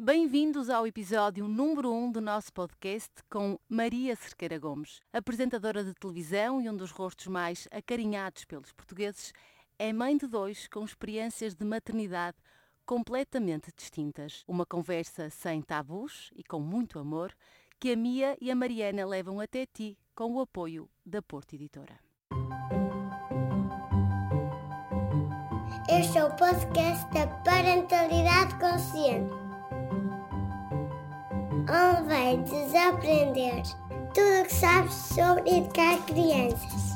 Bem-vindos ao episódio número 1 um do nosso podcast com Maria Cerqueira Gomes, apresentadora de televisão e um dos rostos mais acarinhados pelos portugueses. É mãe de dois com experiências de maternidade completamente distintas. Uma conversa sem tabus e com muito amor que a Mia e a Mariana levam até ti com o apoio da Porto Editora. Este é o podcast da Parentalidade Consciente, onde vai desaprender tudo o que sabes sobre educar crianças.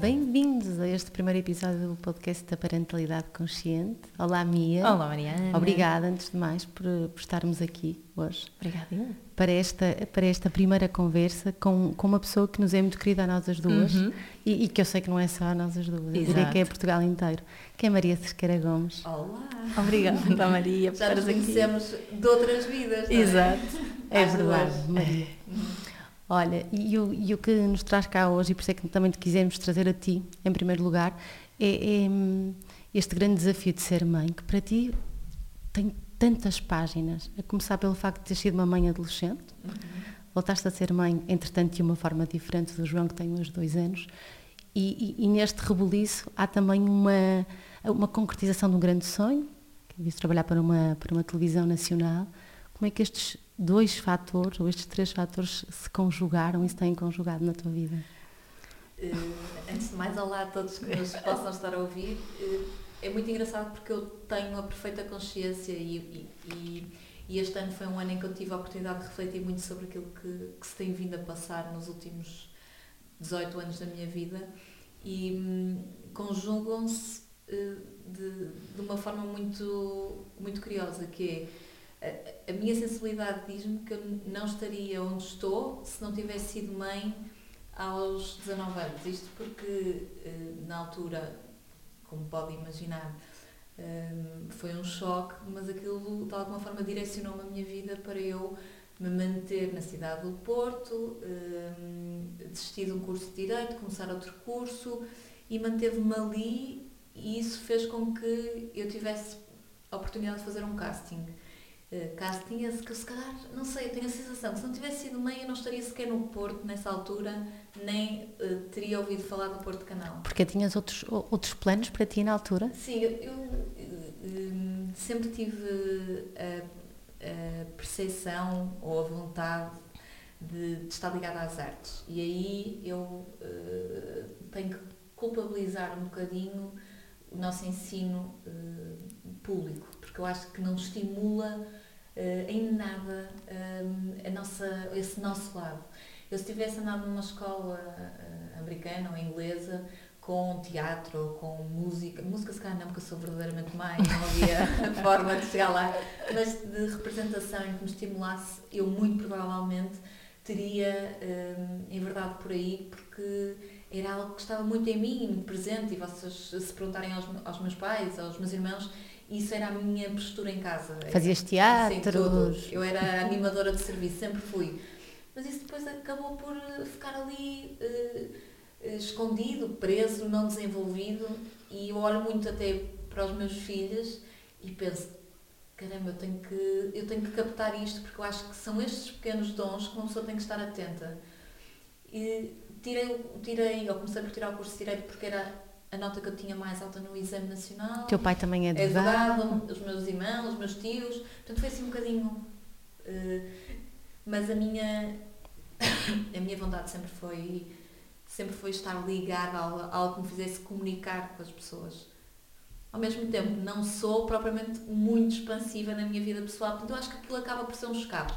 Bem-vindos a este primeiro episódio do podcast da Parentalidade Consciente. Olá, Mia. Olá, Mariana. Obrigada, antes de mais, por, por estarmos aqui hoje. Obrigada. Para esta, para esta primeira conversa com, com uma pessoa que nos é muito querida a nós as duas Uhum. e, e que eu sei que não é só a nós as duas, eu diria que é Portugal inteiro, que é Maria Cerqueira Gomes. Olá! Obrigada, Maria, por Já nos estares aqui. conhecemos de outras vidas, não é? Exato. É Às verdade, duas. Maria. Olha, e o, e o que nos traz cá hoje, e por isso é que também te quisemos trazer a ti, em primeiro lugar, é, é, hum, este grande desafio de ser mãe, que para ti tem tantas páginas, a começar pelo facto de ter sido uma mãe adolescente, voltaste a ser mãe, entretanto, de uma forma diferente do João, que tem uns dois anos, e, e- e neste rebuliço há também uma, uma concretização de um grande sonho, que é trabalhar para uma, para uma televisão nacional. Como é que estes dois fatores, ou estes três fatores, se conjugaram e se têm conjugado na tua vida? Eh, antes de mais, olá a todos que nos possam estar a ouvir. Eh, é muito engraçado porque eu tenho a perfeita consciência e, e- e- este ano foi um ano em que eu tive a oportunidade de refletir muito sobre aquilo que, que se tem vindo a passar nos últimos 18 anos da minha vida e hum, conjugam-se eh, de, de uma forma muito, muito curiosa, que é a, minha sensibilidade diz-me que eu não estaria onde estou se não tivesse sido mãe aos 19 anos. Isto porque, eh, na altura, como pode imaginar, eh, foi um choque, mas aquilo de alguma forma direcionou-me a minha vida para eu me manter na cidade do Porto, eh, desistir de um curso de Direito, começar outro curso e manteve-me ali e isso fez com que eu tivesse a oportunidade de fazer um casting. Uh, casting esse que se calhar, não sei, eu tenho a sensação que se não tivesse sido mãe eu não estaria sequer no Porto nessa altura, nem uh, teria ouvido falar do Porto Canal. Porque tinhas outros, outros planos para ti na altura? Sim, eu, eu, hum, sempre tive a, a percepção ou a vontade de, de estar ligada às artes. E aí eu uh, tenho que culpabilizar um bocadinho o nosso ensino uh, público, porque eu acho que não estimula uh, em nada um, a nossa, esse nosso lado. Eu se tivesse andado numa escola uh, americana ou inglesa, com teatro ou com música, música se calhar não, porque eu sou verdadeiramente mãe, não havia forma de chegar lá, mas de representação em que me estimulasse, eu muito provavelmente teria hum, em verdade por aí, porque era algo que estava muito em mim, muito presente, e vocês se perguntarem aos, aos meus pais, aos meus irmãos, isso era a minha postura em casa. Fazias teatro? Eu era animadora de serviço, sempre fui. Mas isso depois acabou por ficar ali eh, escondido, preso, não desenvolvido. E eu olho muito até para os meus filhos e penso, caramba, eu tenho que, eu tenho que captar isto porque eu acho que são estes pequenos dons que uma pessoa tem que estar atenta. E tirei, tirei, ou comecei por tirar o curso de Direito porque era a nota que eu tinha mais alta no exame nacional. Teu pai também é É advogado. os meus irmãos, os meus tios, portanto foi assim um bocadinho. eh, mas a minha, a minha vontade sempre foi, sempre foi estar ligada a algo que me fizesse comunicar com as pessoas. Ao mesmo tempo, não sou propriamente muito expansiva na minha vida pessoal, portanto eu acho que aquilo acaba por ser um escape.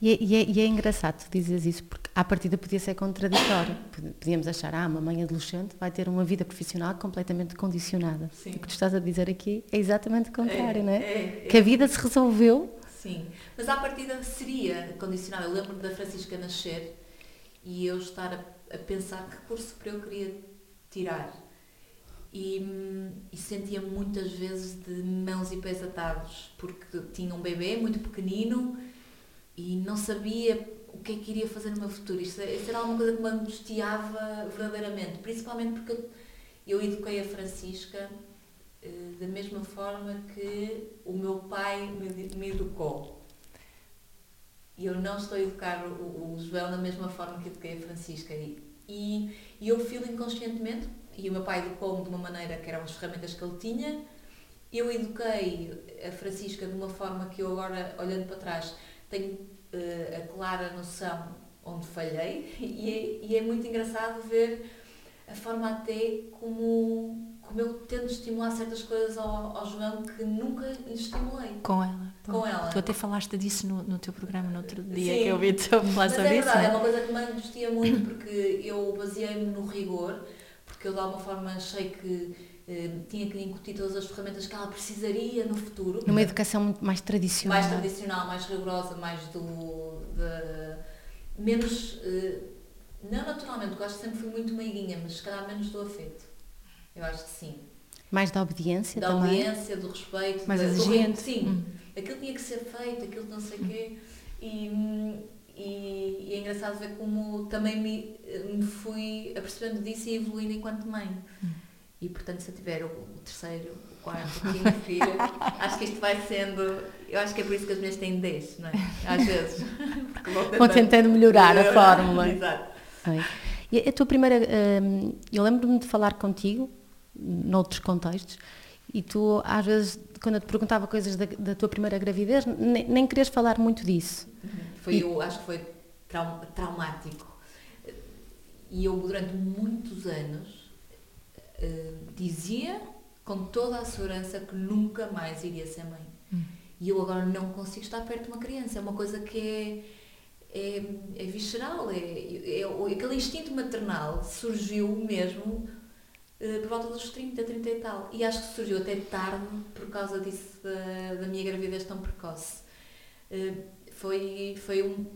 E é, e é- e é engraçado tu dizes isso, porque à partida podia ser contraditório. Pod- Podíamos achar, ah, uma mãe adolescente vai ter uma vida profissional completamente condicionada. Sim. O que tu estás a dizer aqui é exatamente o contrário, não é? é, é. Que a vida se resolveu. Sim, mas à partida seria condicionado. Eu lembro da Francisca nascer e eu estar a, a pensar que curso superior eu queria tirar. E, e sentia muitas vezes de mãos e pés atados, porque tinha um bebê muito pequenino e não sabia o que é que iria fazer no meu futuro. Isto, é- isso era alguma coisa que me angustiava verdadeiramente, principalmente porque eu, eu eduquei a Francisca eh, da mesma forma que o meu pai me, me educou. E eu não estou a educar o, o Joel da mesma forma que eduquei a Francisca. E, e, e eu filo inconscientemente, e o meu pai educou-me de uma maneira que eram as ferramentas que ele tinha, eu eduquei a Francisca de uma forma que eu agora, olhando para trás, tenho uh, a clara noção onde falhei e é, e é, muito engraçado ver a forma até como, como eu tento estimular certas coisas ao, ao João que nunca lhe estimulei. Com ela. Com ela. Tu até falaste disso no, no teu programa no outro dia Sim. que eu vi-te falar sobre é isso. Verdade, é uma coisa que me angustia muito porque eu baseei-me no rigor, porque eu de alguma forma achei que tinha que lhe incutir todas as ferramentas que ela precisaria no futuro. Numa educação muito mais tradicional. Mais tradicional, mais rigorosa, mais do. De, menos. Eh, não naturalmente, porque eu acho que sempre fui muito meiguinha, mas se calhar menos do afeto. Eu acho que sim. Mais da obediência da também? Da obediência, do respeito. Mais da, exigente. Sim. Hum. Aquilo tinha que ser feito, aquilo não sei o quê. E, e, e, é engraçado ver como também me, me fui apercebendo disso e evoluindo enquanto mãe. Hum. E portanto, se eu tiver o, o terceiro, o quarto, o quinto filho, acho que isto vai sendo. Eu acho que é por isso que as mulheres têm 10, não é? Às vezes. Vão tentando melhorar a fórmula. Exato. E a tua primeira. Hum, eu lembro-me de falar contigo, noutros contextos, e tu, às vezes, quando eu te perguntava coisas da, da tua primeira gravidez, nem, nem querias falar muito disso. Foi, e... eu acho que foi traum, traumático. E eu, durante muitos anos, uh, dizia com toda a segurança que nunca mais iria ser mãe. Hum. E eu agora não consigo estar perto de uma criança. É uma coisa que é, é, é visceral. É, é, é, aquele instinto maternal surgiu mesmo uh, por volta dos 30, 30 e tal. E acho que surgiu até tarde por causa disso, da, da minha gravidez tão precoce. Uh, foi, foi um.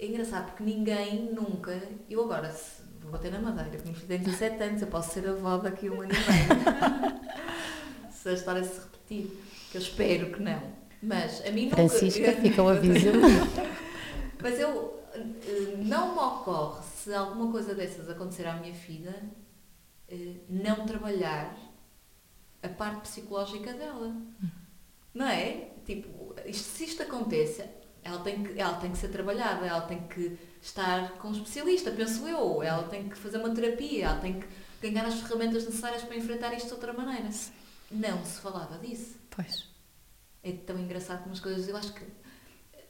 É engraçado porque ninguém nunca. Eu agora, se, vou bater na madeira, porque tem 17 anos, eu posso ser avó daqui a um ano e meio. se a história se repetir, que eu espero que não. Mas a mim nunca. Francisca, fica o aviso. Mas eu. Não me ocorre, se alguma coisa dessas acontecer à minha filha, não trabalhar a parte psicológica dela. Não é? Tipo, isto, se isto acontece, ela tem, que, ela tem que ser trabalhada, ela tem que estar com um especialista, penso eu, ela tem que fazer uma terapia, ela tem que ganhar as ferramentas necessárias para enfrentar isto de outra maneira. Não se falava disso. Pois. É tão engraçado como as coisas. Eu acho que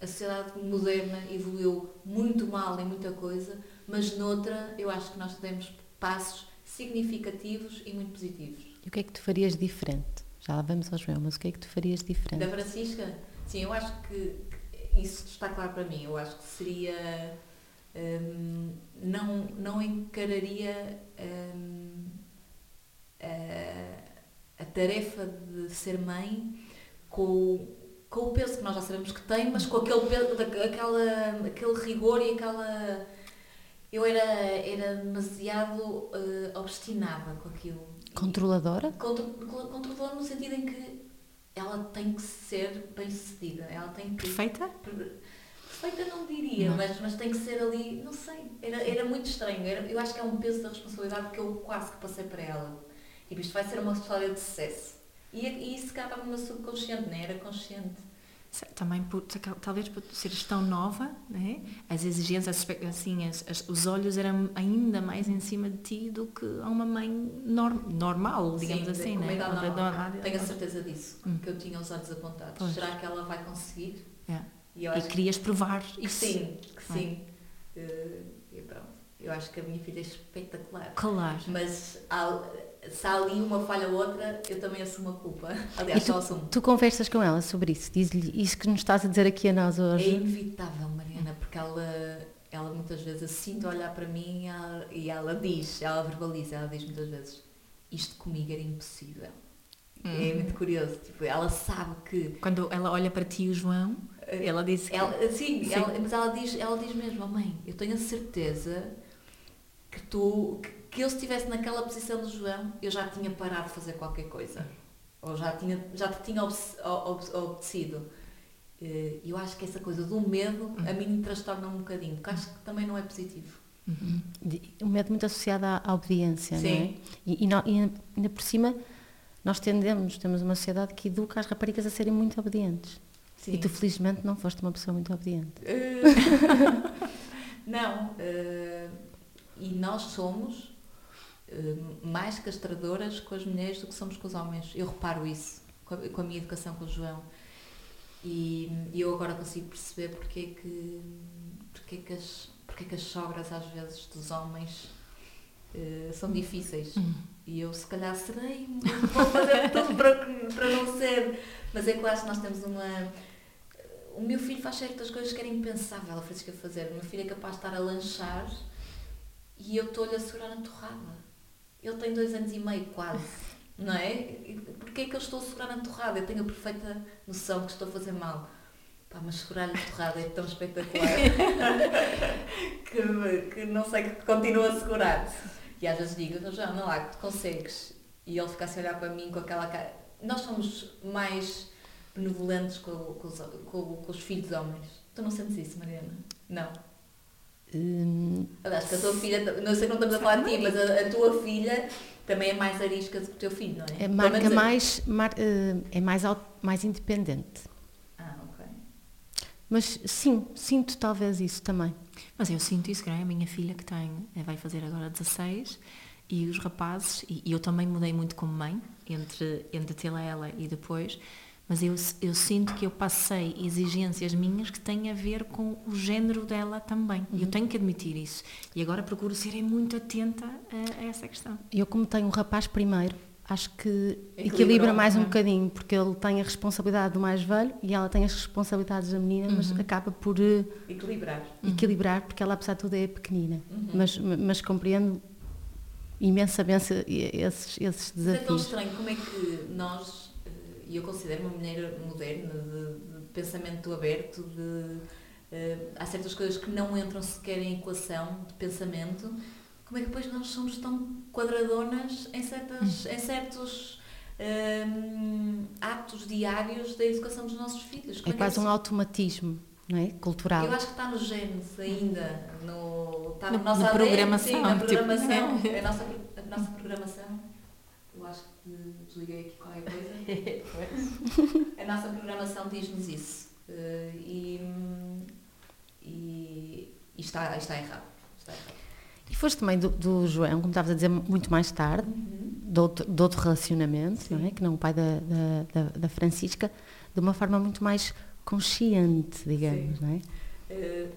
a sociedade moderna evoluiu muito mal em muita coisa, mas noutra eu acho que nós temos passos significativos e muito positivos. E o que é que tu farias diferente? Já lá vamos ao João, mas o que é que tu farias diferente? Da Francisca? Sim, eu acho que, que isso está claro para mim. Eu acho que seria. Hum, não, não encararia hum, a, a, tarefa de ser mãe com, com o peso que nós já sabemos que tem, mas com aquele, peso, aquela, aquele rigor e aquela. Eu era, era demasiado uh, obstinada com aquilo. Controladora? Contro, controladora no sentido em que ela tem que ser bem sucedida. Ela tem que. Perfeita? Perfeita não diria, não. Mas, mas tem que ser ali, não sei. Era, era muito estranho. Era, eu acho que é um peso da responsabilidade que eu quase que passei para ela. Tipo, isto vai ser uma história de sucesso. E, e isso acaba no meu subconsciente, nem era consciente. Também por, talvez por seres tão nova, né? as exigências, assim, as, as, os olhos eram ainda mais em cima de ti do que a uma mãe norm, normal, digamos Sim, assim. Né? Normal. Tenho a certeza disso, hum. que eu tinha os olhos apontados. Pois. Será que ela vai conseguir? É. E, e querias que... provar isso. Sim, que sim. Uh, e pronto. Eu acho que a minha filha é espetacular. Claro. Mas há, se há ali uma falha ou outra, eu também assumo a culpa. Aliás, tu, só assumo. Tu conversas com ela sobre isso? Diz-lhe isso que nos estás a dizer aqui a nós hoje? É inevitável, Mariana, porque ela, ela muitas vezes eu sinto olhar para mim ela, e ela diz, ela verbaliza, ela diz muitas vezes, isto comigo era impossível. Hum. É muito curioso, tipo, ela sabe que... Quando ela olha para ti e o João, ela diz... Que... Ela, sim, sim. Ela, mas ela diz, ela diz mesmo, oh, mãe, eu tenho a certeza que tu... Que, que eu estivesse naquela posição do João, eu já tinha parado de fazer qualquer coisa. Ou já, tinha, já te tinha obedecido. Eh, eu acho que essa coisa do medo a mim transtorna um bocadinho, porque acho que também não é positivo. Uhum. O medo muito associado à, à obediência, Sim. não é? E, e, não, e ainda por cima, nós tendemos, temos uma sociedade que educa as raparigas a serem muito obedientes. Sim. E tu, felizmente, não foste uma pessoa muito obediente. Eh, não. eh, e nós somos eh, mais castradoras com as mulheres do que somos com os homens. Eu reparo isso com a, com a minha educação com o João. E, e eu agora consigo perceber porque é que, porque é que, as, porque é que as sogras, às vezes, dos homens são difíceis. E eu, se calhar, serei, vou fazer tudo para, para não ser. Mas é que eu acho que nós temos uma. O meu filho faz certas coisas que era impensável a Francisca fazer. O meu filho é capaz de estar a lanchar e eu estou-lhe a segurar a torrada. Ele tem dois anos e meio, quase. Não é? Porquê é que eu estou a segurar a torrada? Eu tenho a perfeita noção que estou a fazer mal. Pá, mas segurar-lhe a torrada é tão espetacular que, que não sei que continuo a segurar. E às vezes digo, "Então, João, não lá, que consegues. E ele fica assim a olhar para mim com aquela cara. Nós somos mais benevolentes com, com, os, com, com os filhos homens. Tu não sentes isso, Mariana? Não. Hum, Aliás, que a tua filha, não sei que não estamos a falar de ti, mas a, a tua filha também é mais arisca do que o teu filho, não é? é, marca a- mais, mar- eh, é mais, mais independente. Ah, ok. Mas sim, sinto talvez isso também. Mas eu sinto isso, é? A minha filha que tem, eh, vai fazer agora 16 e os rapazes, e, e eu também mudei muito como mãe, entre, entre tê-la ela e depois, mas eu, eu sinto que eu passei exigências minhas que têm a ver com o género dela também. E eu tenho que admitir isso. E agora procuro ser muito atenta a, a essa questão. Eu, como tenho um rapaz primeiro, acho que Equilibrou, equilibra mais um é? bocadinho, porque ele tem a responsabilidade do mais velho e ela tem as responsabilidades da menina, mas acaba por eh, Equilibrar. equilibrar, porque ela, apesar de tudo, é pequenina. Mas, mas compreendo imensamente esses, esses Mas é tão desafios. estranho como é que nós, e eu considero uma mulher moderna, de, de pensamento aberto, de, eh, há certas coisas que não entram sequer em equação de pensamento, como é que depois nós somos tão quadradonas em, certas, em certos hum, atos diários da educação dos nossos filhos? Como É quase que um automatismo não é? cultural. Eu acho que está nos genes ainda, no, está na Na- nossa na programação, sim, na tipo, programação, é a nossa, a nossa programação. Acho que desliguei aqui qualquer coisa. a nossa programação diz-nos isso. Eh, e, e, e está, está errado. Está errado. E foste também do, do João, como estavas a dizer, muito mais tarde, de outro, de outro relacionamento, não é? que não o pai da, da, da, da Francisca, de uma forma muito mais consciente, digamos, Sim. não é? Eh,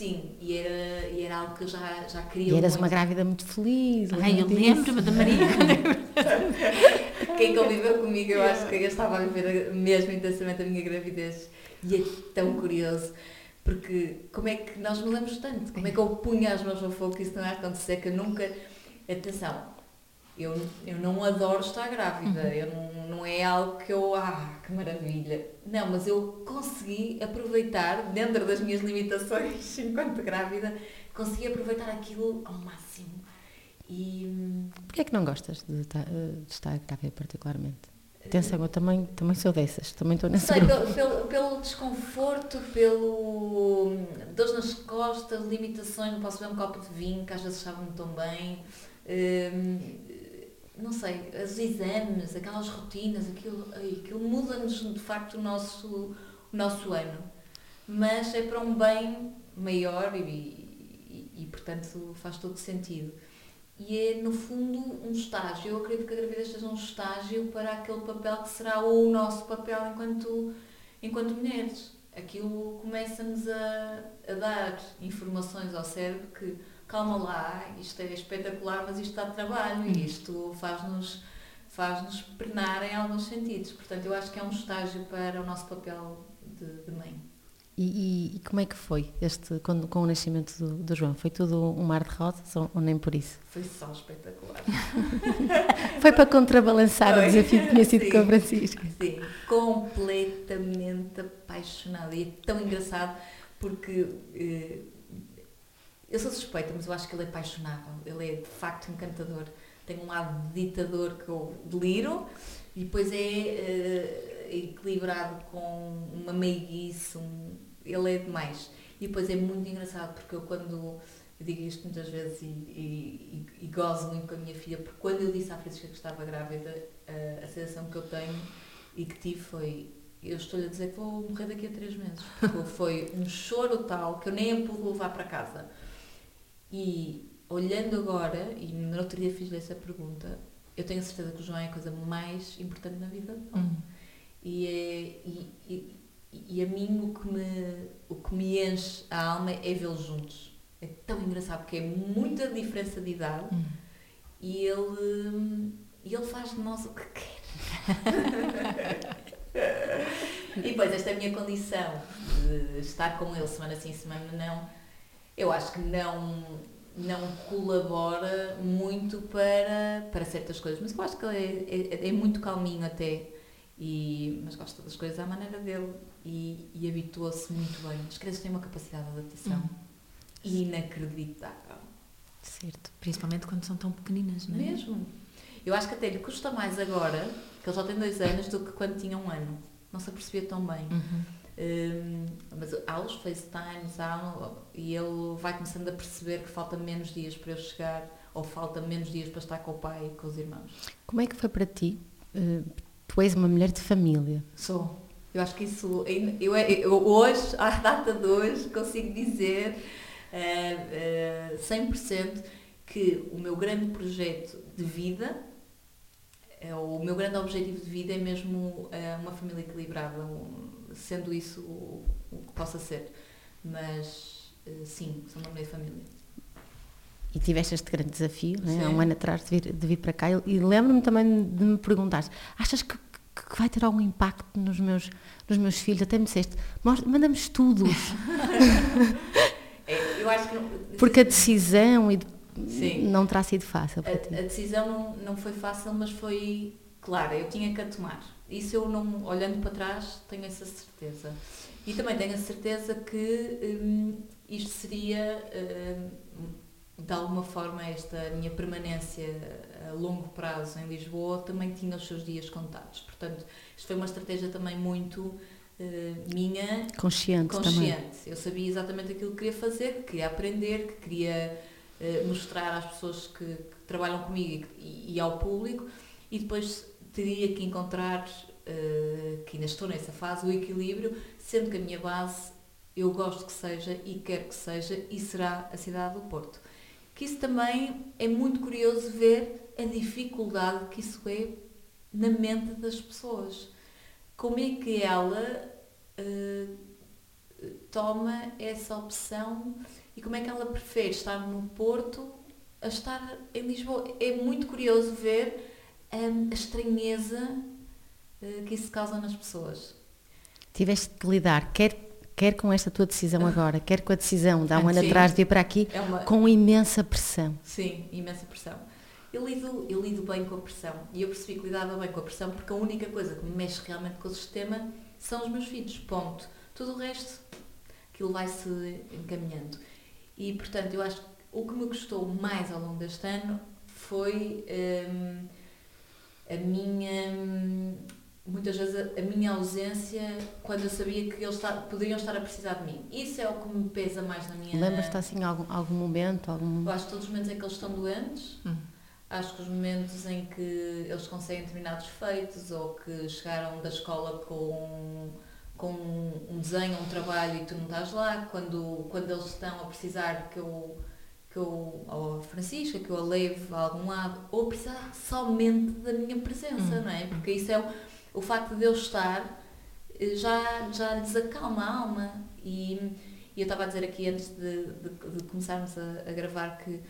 sim, e era, e era algo que eu já, já queria E eras muito. uma grávida muito feliz. Ai, eu lembro-me da Maria. Quem conviveu comigo, eu acho que eu estava a viver mesmo intensamente a minha gravidez. E é tão curioso, porque como é que nós mudamos tanto? Como é que eu punha as mãos no fogo que isso não ia acontecer? Que eu nunca. Atenção, eu, eu não adoro estar grávida, eu não, não é algo que eu. Ah, que maravilha! Não, mas eu consegui aproveitar, dentro das minhas limitações enquanto grávida, consegui aproveitar aquilo ao máximo. E. Porquê é que não gostas de, de estar grávida particularmente? Atenção, eu também, também sou dessas, também estou Não nesse sei, grupo. pelo, pelo, desconforto, pelo dores nas costas, limitações, não posso beber um copo de vinho, que às vezes sabe-me tão bem. Hum, não sei, os exames, aquelas rotinas, aquilo, aquilo muda-nos de facto o nosso, o nosso ano. Mas é para um bem maior e, e, e, portanto faz todo sentido. E é, no fundo, um estágio. Eu acredito que a gravidez seja um estágio para aquele papel que será o nosso papel enquanto, enquanto mulheres. Aquilo começa-nos a, a dar informações ao cérebro que, calma lá, isto é espetacular, mas isto dá trabalho e isto faz-nos faz-nos pernar em alguns sentidos. Portanto, eu acho que é um estágio para o nosso papel de, de mãe. E, e- e como é que foi este, quando, com o nascimento do, do João? Foi tudo um mar de rosas ou, ou nem por isso? Foi só espetacular. Foi para contrabalançar o Foi. desafio que tinha sido Sim. com a Francisca. Sim, completamente apaixonada. E é tão engraçado porque eh, eu sou suspeita, mas eu acho que ele é apaixonável. Ele é de facto encantador. Tem um lado de ditador que eu deliro e depois é eh, equilibrado com uma meiguice. Um, ele é demais. E depois é muito engraçado porque eu quando eu digo isto muitas vezes e, e, e, e gozo muito com a minha filha, porque quando eu disse à Francisca que estava grávida, a, a sensação que eu tenho e que tive foi eu estou-lhe a dizer que vou morrer daqui a três meses. Porque foi um choro tal que eu nem a pude levar para casa. E olhando agora, e no outro dia fiz-lhe essa pergunta, eu tenho a certeza que o João é a coisa mais importante na vida dele. Hum. E, é, e, e, e a mim o que, me, o que me enche a alma é vê-los juntos. É tão engraçado porque é muita diferença de idade Hum. e ele, ele faz de nós o que quer. e depois, esta minha condição de estar com ele semana sim, semana não, eu acho que não, não colabora muito para, para certas coisas, mas eu acho que ele é, é, é muito calminho até, e, mas gosta das coisas à maneira dele e, e habitua-se muito bem. As crianças têm uma capacidade de adaptação inacreditável. Certo. Principalmente quando são tão pequeninas, não é? Mesmo. Eu acho que até lhe custa mais agora, que ele só tem dois anos, do que quando tinha um ano. Não se apercebia tão bem. Uhum. Hum, mas há os FaceTimes, há, e ele vai começando a perceber que falta menos dias para eu chegar, ou falta menos dias para estar com o pai e com os irmãos. Como é que foi para ti? Eh, Tu és uma mulher de família. Sou. Eu acho que isso. Eu, eu hoje, à data de hoje, consigo dizer uh, uh, 100% que o meu grande projeto de vida, é, o meu grande objetivo de vida é mesmo uh, uma família equilibrada, um, sendo isso o, o, que possa ser. Mas uh, sim, sou uma mulher de família. E tiveste este grande desafio, né? há um ano atrás, de vir, de vir para cá. E, lembro-me também de me perguntar: achas que, que vai ter algum impacto nos meus, nos meus filhos? Até me disseste: "Mostra- manda-me estudos, É, eu acho que. Não, porque a decisão e de- Sim. não terá sido fácil para ti. A, a decisão não, não foi fácil, mas foi clara, eu tinha que a tomar. Isso eu não, olhando para trás, tenho essa certeza. E também tenho a certeza que hum, isto seria, hum, de alguma forma, esta minha permanência a longo prazo em Lisboa também tinha os seus dias contados. Portanto, isto foi uma estratégia também muito eh, minha Consciente, também. consciente. Eu sabia exatamente aquilo que queria fazer, que queria aprender, que queria eh, mostrar às pessoas que, que trabalham comigo e, e ao público e depois teria que encontrar, eh, que ainda estou nessa fase, o equilíbrio, sendo que a minha base eu gosto que seja e quero que seja e será a cidade do Porto. Que isso também é muito curioso ver a dificuldade que isso é na mente das pessoas. Como é que ela eh, toma essa opção e como é que ela prefere estar no Porto a estar em Lisboa. É muito curioso ver a estranheza eh, que isso causa nas pessoas. Tiveste que lidar, quer, quer com esta tua decisão agora, quer com a decisão de há um ano Sim. atrás de vir para aqui, É uma, com imensa pressão. Sim, imensa pressão. Eu lido, eu lido bem com a pressão e eu percebi que lidava bem com a pressão porque a única coisa que me mexe realmente com o sistema são os meus filhos, ponto. Tudo o resto, aquilo vai-se encaminhando. E, portanto, eu acho que o que me custou mais ao longo deste ano foi hum, a minha, muitas vezes, a, minha ausência quando eu sabia que eles esta- poderiam estar a precisar de mim. Isso é o que me pesa mais na minha... Lembras-te assim algum, algum momento, algum... Eu acho que todos os momentos em que eles estão doentes, Hum. acho que os momentos em que eles conseguem determinados feitos ou que chegaram da escola com, com um desenho, um trabalho e tu não estás lá, quando, quando eles estão a precisar que eu, que eu, ou a Francisca, que eu a leve a algum lado, ou precisar somente da minha presença, Hum. não é? Porque isso é o, o facto de eu estar eh, já, já lhes acalma a alma. E, e eu estava a dizer aqui antes de, de- de começarmos a, a gravar que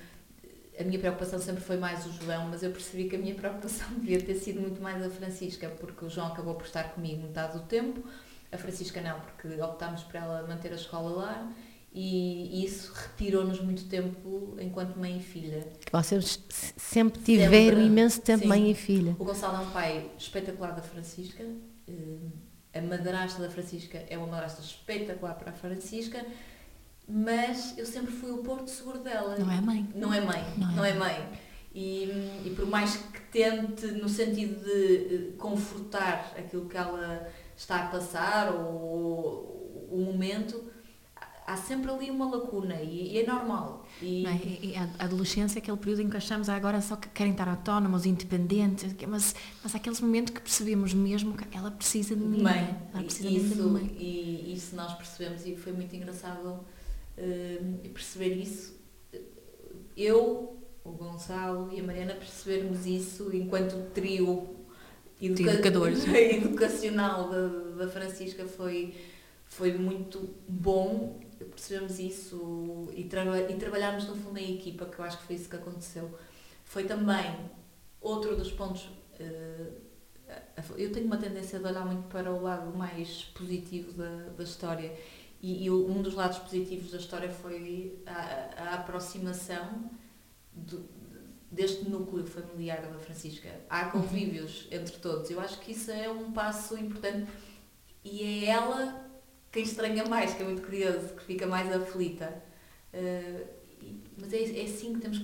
a minha preocupação sempre foi mais o João, mas eu percebi que a minha preocupação devia ter sido muito mais a Francisca, porque o João acabou por estar comigo metade do tempo, a Francisca não, porque optámos por ela manter a escola lá e isso retirou-nos muito tempo enquanto mãe e filha. Que vocês se- sempre tiveram Sempre. imenso tempo Sim. mãe e filha. O Gonçalo é um pai espetacular da Francisca, eh, a madrasta da Francisca é uma madrasta espetacular para a Francisca, mas eu sempre fui o porto seguro dela. Não é mãe. Não é mãe, Não é não é mãe. E, e por mais que tente, no sentido de confortar aquilo que ela está a passar ou o momento, há sempre ali uma lacuna e, e é normal. E, Não é? E a adolescência é aquele período em que achamos ah, agora só que querem estar autónomos, independentes, mas, mas há aqueles momentos que percebemos mesmo que ela precisa de mim. mãe, Ela precisa mesmo de isso, mãe. e isso nós percebemos e foi muito engraçado eh, perceber isso. Eu, o Gonçalo e a Mariana percebermos isso enquanto trio educa- educadores. educacional da, da Francisca foi, foi muito bom percebemos isso e, traba e trabalharmos no fundo em equipa, que eu acho que foi isso que aconteceu. Foi também outro dos pontos. eh, eu tenho uma tendência de olhar muito para o lado mais positivo da, da história e, e um dos lados positivos da história foi a, a aproximação do, deste núcleo familiar da Francisca. Há convívios entre todos. Eu acho que isso é um passo importante e é ela quem estranha mais, que é muito curioso, que fica mais aflita. Uh, mas é, é assim que temos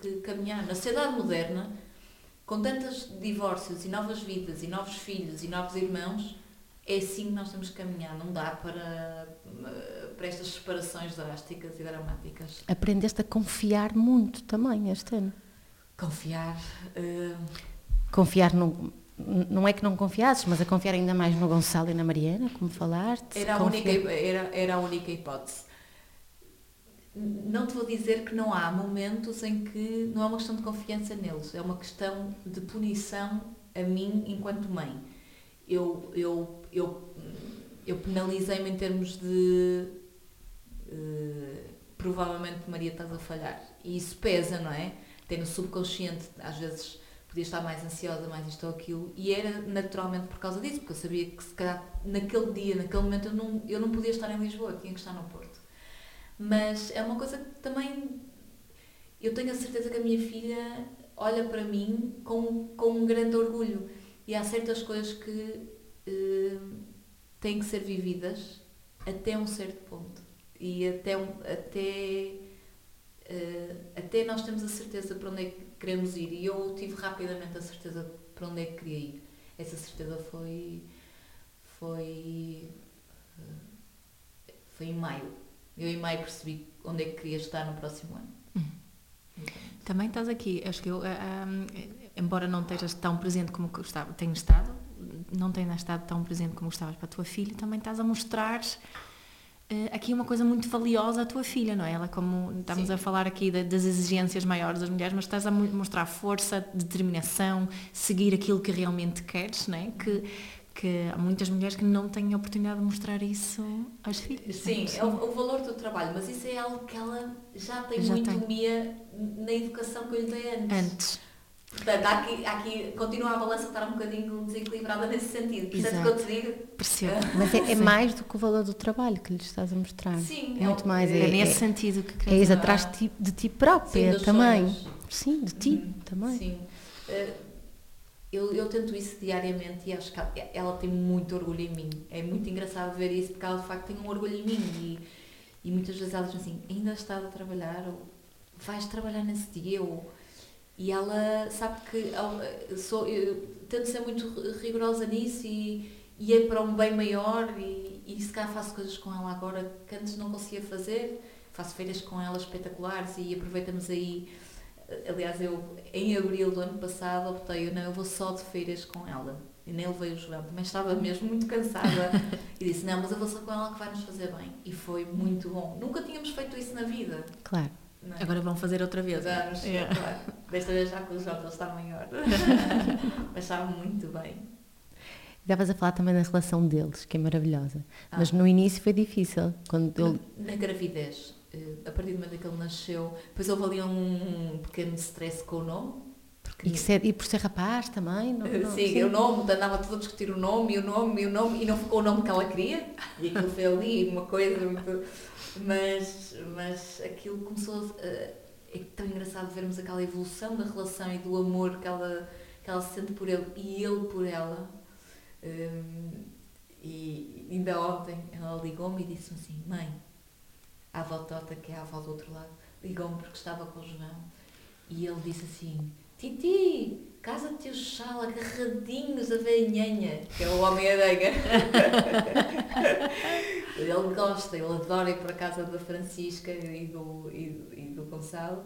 que caminhar. Na sociedade moderna, com tantos divórcios e novas vidas e novos filhos e novos irmãos, é assim que nós temos que caminhar. Não dá para, para estas separações drásticas e dramáticas. Aprendeste a confiar muito também este ano. Confiar. Uh... Confiar no. Não é que não confiasses, mas a confiar ainda mais no Gonçalo e na Mariana, como falaste. Era a, única, era, era a única hipótese. Não te vou dizer que não há momentos em que não é uma questão de confiança neles, é uma questão de punição a mim enquanto mãe. Eu, eu, eu, eu penalizei-me em termos de uh, provavelmente Maria estás a falhar. E isso pesa, não é? Tem no subconsciente, às vezes podia estar mais ansiosa, mais isto ou aquilo, e era naturalmente por causa disso, porque eu sabia que se calhar naquele dia, naquele momento, eu não, eu não podia estar em Lisboa, tinha que estar no Porto. Mas é uma coisa que também eu tenho a certeza que a minha filha olha para mim com, com um grande orgulho. E há certas coisas que eh, têm que ser vividas até um certo ponto. E até, até, eh, até nós temos a certeza para onde é que queremos ir. E eu tive rapidamente a certeza para onde é que queria ir. Essa certeza foi. foi. foi em maio. Eu em maio percebi onde é que queria estar no próximo ano. Uhum. Também estás aqui, acho que eu, um, embora não estejas tão presente como gostava, tenho estado, não tenhas estado tão presente como gostavas para a tua filha, também estás a mostrar aqui uma coisa muito valiosa à tua filha, não é? Ela, como estamos Sim. a falar aqui de, das exigências maiores das mulheres, mas estás a mostrar força, determinação, seguir aquilo que realmente queres, não é? Que, que há muitas mulheres que não têm a oportunidade de mostrar isso às filhas. Sim, é o, o, valor do trabalho, mas isso é algo que ela já tem já muito tem. na educação que eu lhe dei antes. Antes. Portanto, há aqui, há aqui continua a balança estar um bocadinho desequilibrada nesse sentido. Percebes o que eu te digo? Percebo. Mas é, é mais do que o valor do trabalho que lhe estás a mostrar. Sim. É muito mais. É, é nesse sentido que É ir atrás de ti, de ti própria Sim, também. Sonhos. Sim, de ti uhum. também. Sim. Uh, eu, eu tento isso diariamente e acho que ela tem muito orgulho em mim. É muito engraçado ver isso porque ela de facto tem um orgulho em mim e, e muitas vezes ela diz assim, ainda estás a trabalhar ou vais trabalhar nesse dia ou... E ela sabe que eu, sou, eu tento ser muito rigorosa nisso e, e é para um bem maior e, e se calhar faço coisas com ela agora que antes não conseguia fazer. Faço feiras com ela espetaculares e aproveitamos aí Aliás, eu em abril do ano passado optei, eu não, eu vou só de feiras com ela. E nem levei o João, mas estava mesmo muito cansada. E disse, não, mas eu vou só com ela que vai nos fazer bem. E foi muito bom. Nunca tínhamos feito isso na vida. Claro. Não. Agora vão fazer outra vez. Vamos, yeah. claro. Desta vez já com o João, ele está maior. mas estava muito bem. Estavas a falar também da relação deles, que é maravilhosa. Ah. Mas no início foi difícil. Quando ele... Na gravidez a partir do momento em que ele nasceu, depois houve ali um pequeno stress com o nome. Porque... E, ser, e, por ser rapaz também? Não, não, sim, sim, o nome, andava tudo a discutir o nome, e o nome, e o nome, e não ficou o nome que ela queria. E aquilo foi ali uma coisa muito... Mas, mas aquilo começou a... É tão engraçado vermos aquela evolução da relação e do amor que ela, que ela sente por ele e ele por ela. Um, e ainda ontem ela ligou-me e disse-me assim, mãe, a avó Tota, que é a avó do outro lado, ligou-me porque estava com o João e ele disse assim: Titi, casa de teu chal, agarradinhos a velhinha, que é o Homem-Aranha. Ele gosta, ele adora ir para a casa da Francisca e do, e, e do Gonçalo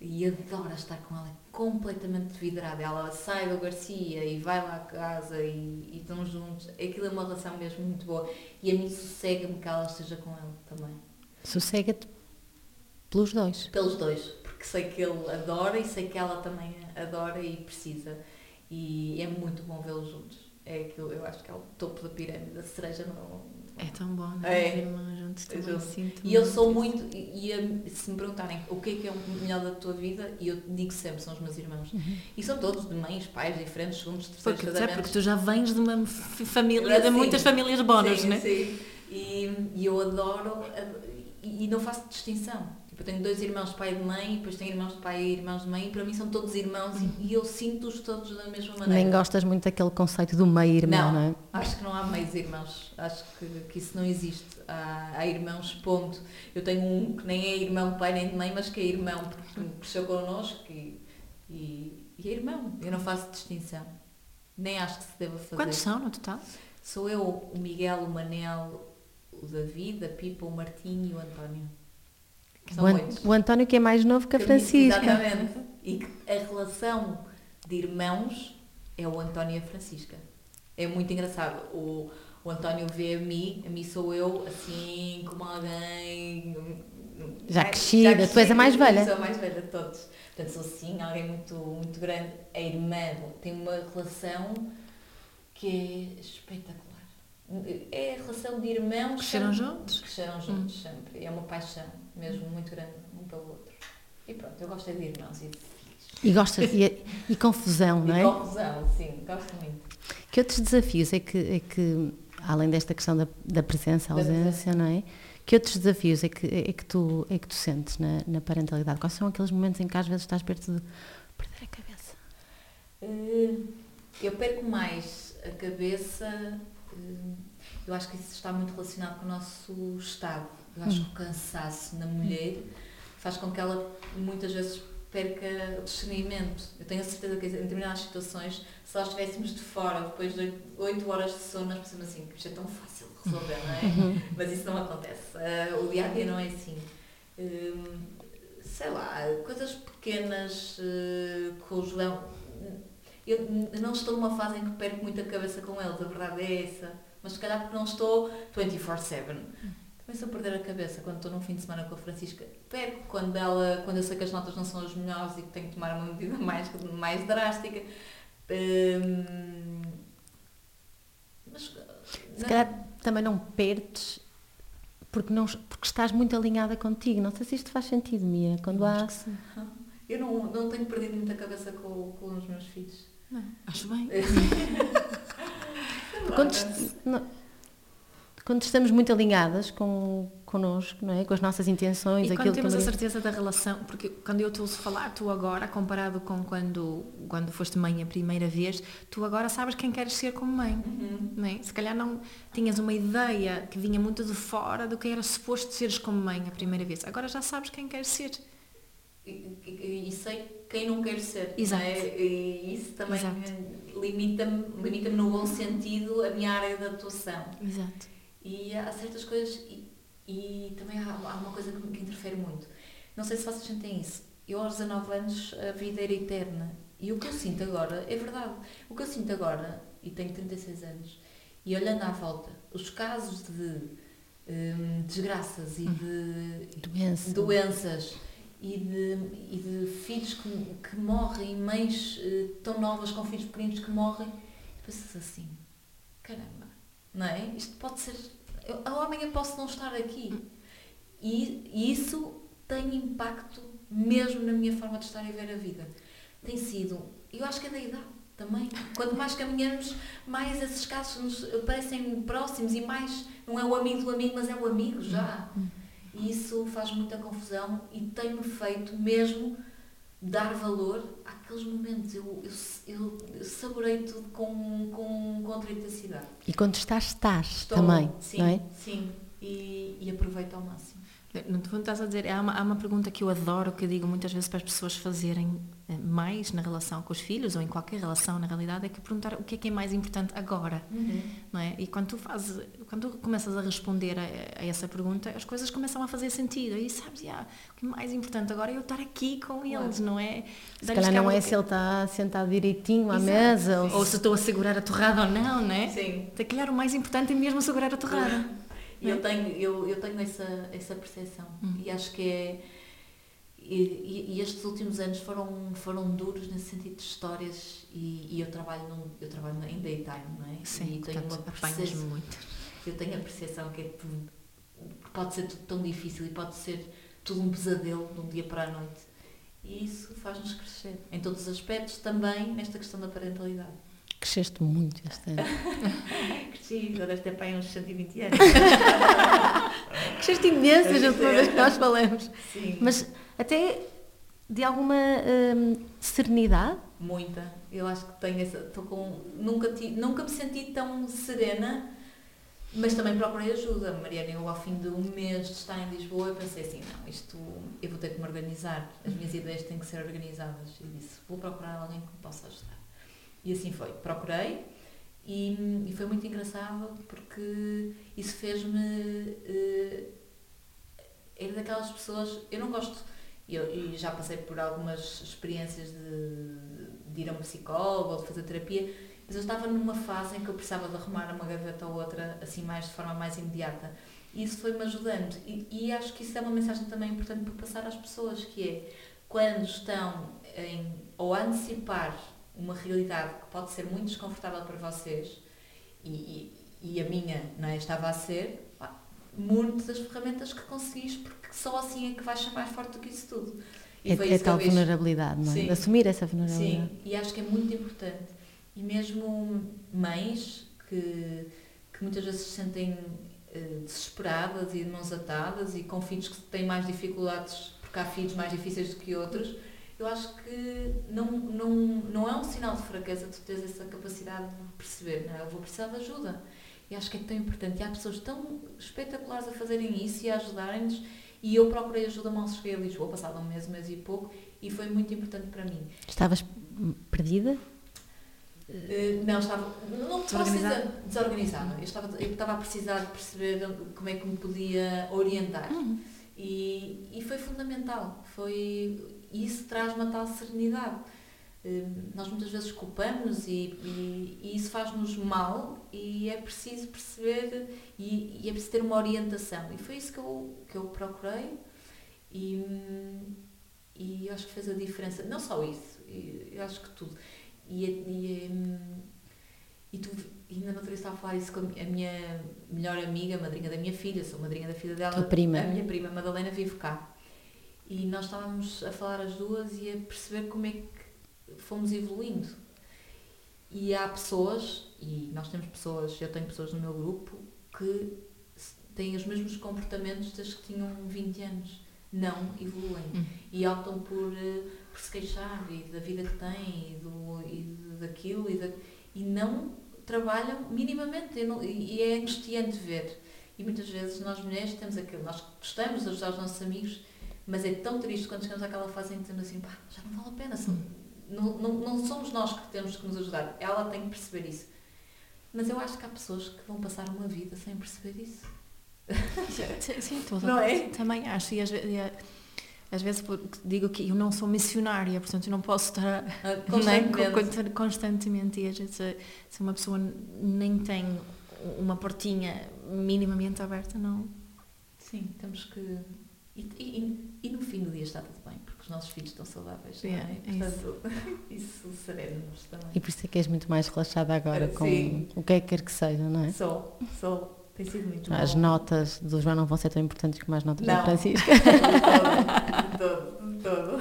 e adora estar com ela, é completamente vidrada. Ela sai do Garcia e vai lá a casa e, e estão juntos. Aquilo é uma relação mesmo muito boa. E a mim sossega-me que ela esteja com ele também. Sossega-te pelos dois. Pelos dois, porque sei que ele adora e sei que ela também adora e precisa. E é muito bom vê-los juntos. É aquilo, eu acho que é o topo da pirâmide, a cereja no, É tão bom, não É. é? Os irmãos juntos também Junto. sinto E eu sou muito, e, e, se me perguntarem o que é que é o melhor da tua vida, e eu digo sempre, são os meus irmãos. E são todos de mães, pais diferentes, segundos, terceiros Porque, casamentos. porque tu já vens de uma família, de Sim. muitas famílias bónus, sim, né? Sim, e, e eu adoro, e não faço distinção. Tipo, eu tenho dois irmãos de pai e de mãe, e depois tenho irmãos de pai e irmãos de mãe, e para mim são todos irmãos, e- e eu sinto-os todos da mesma maneira. Nem gostas muito daquele conceito do meio-irmão, não, Não, é? acho que não há meios irmãos. Acho que, que isso não existe. Há, há irmãos, ponto. Eu tenho um que nem é irmão de pai nem de mãe, mas que é irmão porque cresceu connosco e, e, e é irmão. Eu não faço distinção. Nem acho que se deva fazer. Quantos são no total? Sou eu, o Miguel, o Manel, o David, a Pipa, o Martinho e o António. São O, o António que é mais novo que a Francisca. Exatamente. E que a relação de irmãos é o António e a Francisca. É muito engraçado. O, o António vê a mim, a mim sou eu, assim, como alguém. Já é, crescida, tu és a mais velha. Sou a mais velha de todos. Portanto, sou assim, alguém muito, muito grande. A irmã tem uma relação que é espetacular. É a relação de irmãos. Cresceram sempre- juntos? Cresceram juntos sempre. É uma paixão mesmo muito grande, um pelo outro. E pronto, eu gosto é de irmãos e de filhos. E gostas, e, e confusão, não E é? confusão, sim, gosto muito. Que outros desafios é que, é que além desta questão da, da presença, Da ausência, não é? Que outros desafios é que, é que, tu, é que tu sentes na, na parentalidade? Quais são aqueles momentos em que às vezes estás perto de perder a cabeça? Eh, Eu perco mais a cabeça, eh, eu acho que isso está muito relacionado com o nosso estado. Eu acho que o cansaço na mulher faz com que ela muitas vezes perca o discernimento. Eu tenho a certeza que em determinadas situações, se nós estivéssemos de fora depois de 8 horas de sono, nós pensamos assim, isto é tão fácil de resolver, não é? Mas isso não acontece. Eh, o dia a dia não é assim. Hum, sei lá, coisas pequenas eh, com o João. Eu não estou numa fase em que perco muita cabeça com eles, a verdade é essa. Mas se calhar porque não estou 24-7. Se eu perder a cabeça quando estou num fim de semana com a Francisca, perco quando, ela, quando eu sei que as notas não são as melhores e que tenho que tomar uma medida mais, mais drástica. Hum, mas, Se calhar também não perdes porque, não, porque estás muito alinhada contigo. Não sei se isto faz sentido, Mia. Quando há. eu não, não tenho perdido muita cabeça com, com os meus filhos. Não, acho bem. Quando, não- quando estamos muito alinhadas com, connosco, não é? com as nossas intenções, E aquilo quando temos que a certeza da relação, porque quando eu te ouço falar, tu agora, comparado com quando, quando foste mãe a primeira vez, tu agora sabes quem queres ser como mãe. Não é? Se calhar não tinhas uma ideia que vinha muito de fora do que era suposto seres como mãe a primeira vez. Agora já sabes quem queres ser. E, e- e sei quem não quer ser. Exato. não é? E isso também Exato. limita-me limita no bom sentido a minha área de atuação. Exato. E há certas coisas e, e também há, há uma coisa que, que interfere muito. Não sei se vocês sentem isso. Eu aos 19 anos a vida era eterna. E o que eu sinto agora, é verdade, o que eu sinto agora, e tenho 36 anos, e olhando à volta, os casos de hum, desgraças e de Doença. doenças e de, e de filhos que, que morrem, e mães eh, tão novas com filhos pequeninos que morrem, pensas assim, caramba, não é? Isto pode ser. Eu, amanhã posso não estar aqui. E, e isso tem impacto mesmo na minha forma de estar e ver a vida. Tem sido, eu acho que é da idade também. Quanto mais caminhamos, mais esses casos nos parecem próximos e mais, não é o amigo do amigo, mas é o amigo já. E isso faz muita confusão e tem-me feito mesmo dar valor àqueles momentos. Eu, eu, eu, eu saborei tudo com, com, com outra intensidade. E quando estás, estás Estou- também, sim, não é? Sim, e, e aproveito ao máximo. No fundo estás a dizer, há uma, há uma pergunta que eu adoro, que eu digo muitas vezes para as pessoas fazerem eh, mais na relação com os filhos ou em qualquer relação na realidade é que perguntar o que é que é mais importante agora, Uhum. não é? E quando tu fazes, quando tu começas a responder a, a essa pergunta, as coisas começam a fazer sentido. Aí sabes, yeah, o que é mais importante agora é eu estar aqui com eles, não é? Se calhar não é do se ele está sentado direitinho à Exato. mesa ou, ou se estou a segurar a torrada ou não, não é? Sim. Se calhar o mais importante é mesmo segurar a torrada. E eu tenho, eu, eu tenho essa, essa percepção. E acho que é. E, e- estes últimos anos foram, foram duros nesse sentido de histórias e, e eu trabalho num, eu trabalho em daytime, não é? Sim, e tenho portanto, uma percepção, muito. eu tenho a percepção que é pode ser tudo tão difícil e pode ser tudo um pesadelo de um dia para a noite. E isso faz-nos crescer. Em todos os aspectos, também nesta questão da parentalidade. Cresceste muito este ano. Cresci, deve ter pai uns 120 anos. Cresceste imenso Eu a última vez que nós falamos. Sim. Mas até de alguma hum, serenidade. Muita. Eu acho que tenho essa. Estou com. Nunca, ti, nunca me senti tão serena, mas também procurei ajuda. Mariana, eu ao fim de um mês de estar em Lisboa, eu pensei assim: não, isto. Eu vou ter que me organizar. As minhas ideias têm que ser organizadas. E disse: vou procurar alguém que me possa ajudar. E assim foi. Procurei. E, e foi muito engraçado porque isso fez-me. eh, era daquelas pessoas. Eu não gosto. Eu, e já passei por algumas experiências de, de ir a um psicólogo ou de fazer terapia, mas eu estava numa fase em que eu precisava de arrumar uma gaveta ou outra, assim, mais de forma mais imediata. E isso foi-me ajudando. E, e acho que isso é uma mensagem também importante para passar às pessoas, que é quando estão em, ou antecipar uma realidade que pode ser muito desconfortável para vocês, e, e, e a minha não é, estava a ser, muitas das ferramentas que conseguis, porque só assim é que vais ser mais forte do que isso tudo. E É, foi é tal vulnerabilidade, não é? Sim. Assumir essa vulnerabilidade. Sim, e acho que é muito importante. E mesmo mães que, que muitas vezes se sentem eh, desesperadas e de mãos atadas e com filhos que têm mais dificuldades, porque há filhos mais difíceis do que outros, eu acho que não, não, não é um sinal de fraqueza tu teres essa capacidade de perceber, não é? Eu vou precisar de ajuda. E acho que é tão importante. E há pessoas tão espetaculares a fazerem isso e a ajudarem-nos. E eu procurei ajuda mal cheguei a Lisboa, passado um mês, um mês e pouco, e foi muito importante para mim. Estavas perdida? Eh, não, estava. Não Desorganizada? desorganizada. Eu estava, eu estava a precisar de perceber como é que me podia orientar. Uhum. E, e foi fundamental. Foi, isso traz uma tal serenidade. Eh, Nós muitas vezes culpamos e, e, e isso faz-nos mal e é preciso perceber e, e é preciso ter uma orientação. E foi isso que eu, que eu procurei e, hum, e acho que fez a diferença. Não só isso, e- eu acho que tudo. E, e, hum, e tu ainda não teria estado a falar isso com a minha melhor amiga, madrinha da minha filha, sou madrinha da filha dela. Tua prima. A minha prima Madalena vive cá. E nós estávamos a falar as duas e a perceber como é que fomos evoluindo. E há pessoas, e nós temos pessoas, eu tenho pessoas no meu grupo, que têm os mesmos comportamentos desde que tinham 20 anos. Não evoluem. Hum. E optam por, eh, por se queixar e da vida que têm e, do, e daquilo e, da, e não trabalham minimamente. Eu não- e, e é angustiante ver. E muitas vezes nós mulheres temos aquilo, nós gostamos de ajudar os nossos amigos, mas é tão triste quando chegamos àquela fase em que dizemos assim, pá, já não vale a pena, são- não, não, não somos nós que temos que nos ajudar, ela tem que perceber isso. Mas eu acho que há pessoas que vão passar uma vida sem perceber isso. Sim, sim, tudo. Não é? Também acho. E às, ve- a- às vezes digo que eu não sou missionária, portanto eu não posso estar Ah, Constantemente. co- constantemente. E às vezes se, se uma pessoa nem tem uma portinha minimamente aberta, não. Sim, temos que. E, e- e no fim do dia está tudo bem, porque os nossos filhos estão saudáveis, não Yeah, é? é Portanto, isso serena-nos também. E por isso é que és muito mais relaxada agora Ah, com sim. o que é que quer que seja, não é? Sou, sou. Tem sido muito As bom. notas do João não vão ser tão importantes como as notas da Não. Francisca. De todo, de todo.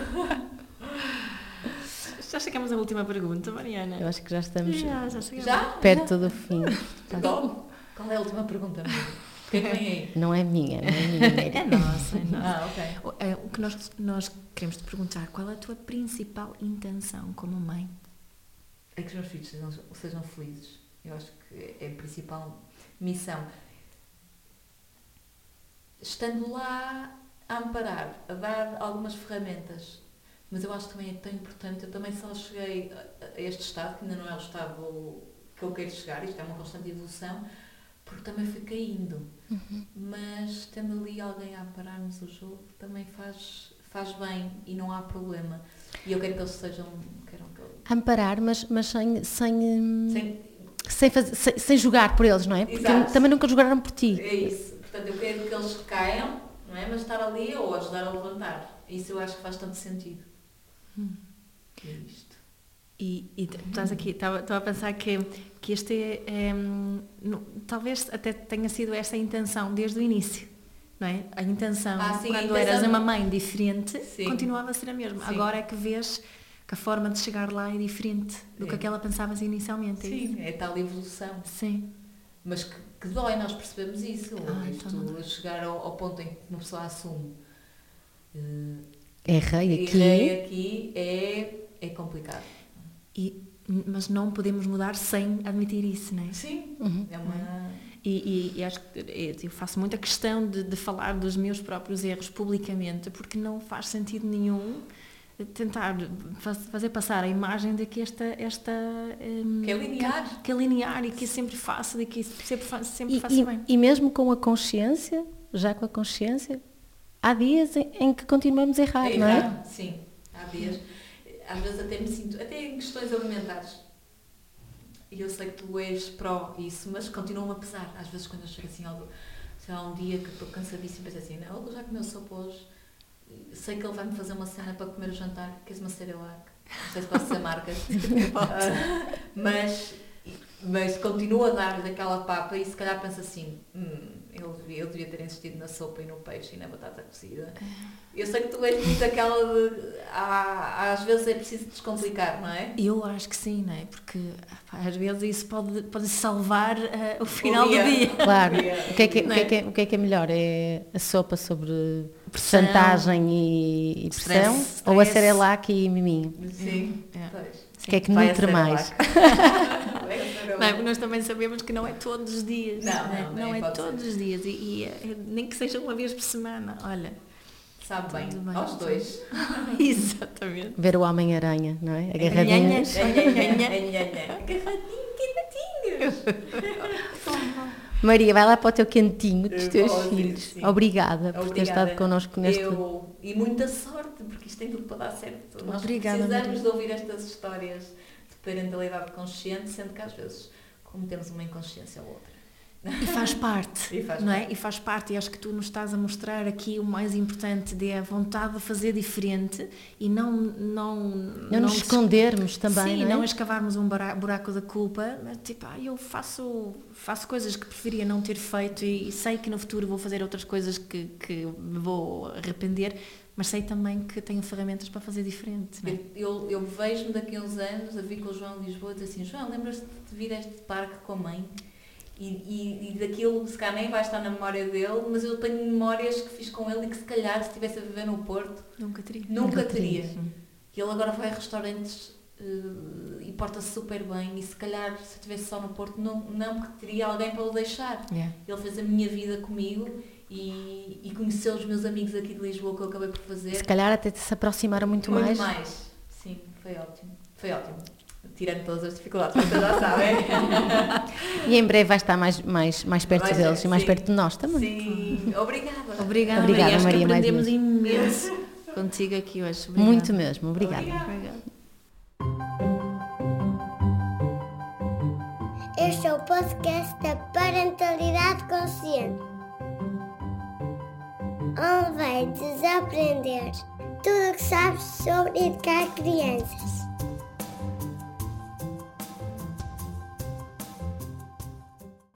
Já chegamos à última pergunta, Mariana. Eu acho que já estamos Já, já chegamos. Já? perto do fim. Qual, qual é a última pergunta? É? Não é minha, não é minha. Mary. É nossa, é nossa. Ah, ok. O- é, O que nós, nós queremos te perguntar, qual é a tua principal intenção como mãe? É que os meus filhos sejam, sejam felizes. Eu acho que é a principal missão. Estando lá, a amparar, a dar algumas ferramentas. Mas eu acho que também é tão importante. Eu também só cheguei a a este estado, que ainda não é o estado que eu quero chegar, isto é uma constante evolução, porque também fui caindo. Mas tendo ali alguém a amparar-nos o jogo, também faz, faz bem e não há problema. E eu quero que eles sejam. Quero que eu- Amparar, mas, mas sem, sem, hum, sem, sem, fazer, sem, sem jogar por eles, não é? Porque Exato. também nunca jogaram por ti. É isso. Portanto, eu quero que eles caiam, não é? Mas estar ali ou ajudar a levantar. Isso eu acho que faz tanto sentido. É isto. E, e estás aqui, estava a pensar que, que este é, é, no- talvez até tenha sido essa a intenção desde o início, não é? A intenção, Ah, sim, a quando intenção- eras uma mãe diferente, Sim. continuava a ser a mesma. Sim. Agora é que vês que a forma de chegar lá é diferente do que É. aquela pensavas inicialmente. é? Sim, é tal evolução. Sim. Mas que, que dói, nós percebemos isso. Ah, Isto, então não dói. chegar ao, ao ponto em que uma pessoa assume. eh, Errei aqui. errei aqui é, é complicado. E, mas não podemos mudar sem admitir isso, não é? Sim, Uhum. é uma. E, e- e acho que eh, eu faço muita questão de, de falar dos meus próprios erros publicamente, porque não faz sentido nenhum tentar faz- fazer passar a imagem de que esta, esta hum, Que é linear. que, que é linear e que é sempre fácil e que sempre, fa- sempre E, faço e- bem. e mesmo com a consciência, já com a consciência, há dias em, em que continuamos a errar, É não é? Sim, há dias. Às vezes até me sinto, até em questões alimentares. E eu sei que tu és pró isso, mas continua-me a pesar. Às vezes quando eu chego assim, algo, sei lá, um dia que estou cansadíssima, penso assim, não, já comeu sopa hoje. Sei que ele vai-me fazer uma cena para comer o jantar, que é uma Cerelac. Não sei se posso dizer marcas. Ah, mas, mas continuo a dar-lhe aquela papa e se calhar penso assim, hum, eu devia, eu devia ter insistido na sopa e no peixe e na batata cozida. Eu sei que tu és muito aquela de. há- às vezes é preciso descomplicar, não é? Eu acho que sim, não é? Porque pá, às vezes isso pode, pode salvar eh, o final dia. do dia. Claro. O que, é que, o, é é? que é, o que é que é melhor? É a sopa sobre Pressão. chantagem e, e pressão? Stress, Ou a stress. Cerelac e miminho? Sim. É. Pois. O que é que nutre mais? Cerelac. Vai a Cerelac. Não, é? porque nós também sabemos que não é todos os dias. Não, é? não, nem é todos ser. os dias. E, e, eh, nem que seja uma vez por semana. Olha. Sabe bem, bem. aos dois. Exatamente. Ver o Homem-Aranha, não é? Agarradinhas. Maria, vai lá para o teu cantinho dos Eu teus sim, filhos. sim. Obrigada por ter Obrigada. estado connosco neste. Eu, e muita sorte, porque isto tem tudo para dar certo. Nós Obrigada, precisamos Maria. de ouvir estas histórias parentalidade consciente, sendo que às vezes cometemos uma inconsciência ou outra. E faz parte, E faz não é? E faz parte, e acho que tu nos estás a mostrar aqui o mais importante, de a vontade de fazer diferente e não... Não, Não nos des- escondermos também, Sim, não é? não escavarmos um buraco da culpa, mas tipo, ah, eu faço, faço coisas que preferia não ter feito e sei que no futuro vou fazer outras coisas que, que me vou arrepender, mas sei também que tenho ferramentas para fazer diferente, não é? Eu, eu, eu vejo-me daqui a uns anos a vir com o João em Lisboa e dizer assim, João, lembras-te de vir a este parque com a mãe? E, e, e daquilo se calhar nem vai estar na memória dele, mas eu tenho memórias que fiz com ele e que se calhar se estivesse a viver no Porto, Nunca teria. nunca, Nunca teria. teria. E ele agora vai a restaurantes eh, e porta-se super bem e se calhar se estivesse só no Porto não, não porque teria alguém para o deixar. Yeah. Ele fez a minha vida comigo e, e conheceu os meus amigos aqui de Lisboa que eu acabei por fazer. Se calhar até se aproximaram muito, Muito mais. mais. Sim, foi ótimo. Foi ótimo. Tirando todas as dificuldades, vocês já sabem. E em breve vai estar mais, mais, mais perto Vai deles ser, e mais sim. perto de nós também. Sim, obrigada. Obrigada, Obrigada, Maria. Acho Maria, que mais aprendemos imenso contigo aqui hoje. Obrigada. Muito mesmo. Obrigada. Obrigada. Este é o podcast da Parentalidade Consciente. Onde vai desaprender tudo o que sabes sobre educar crianças.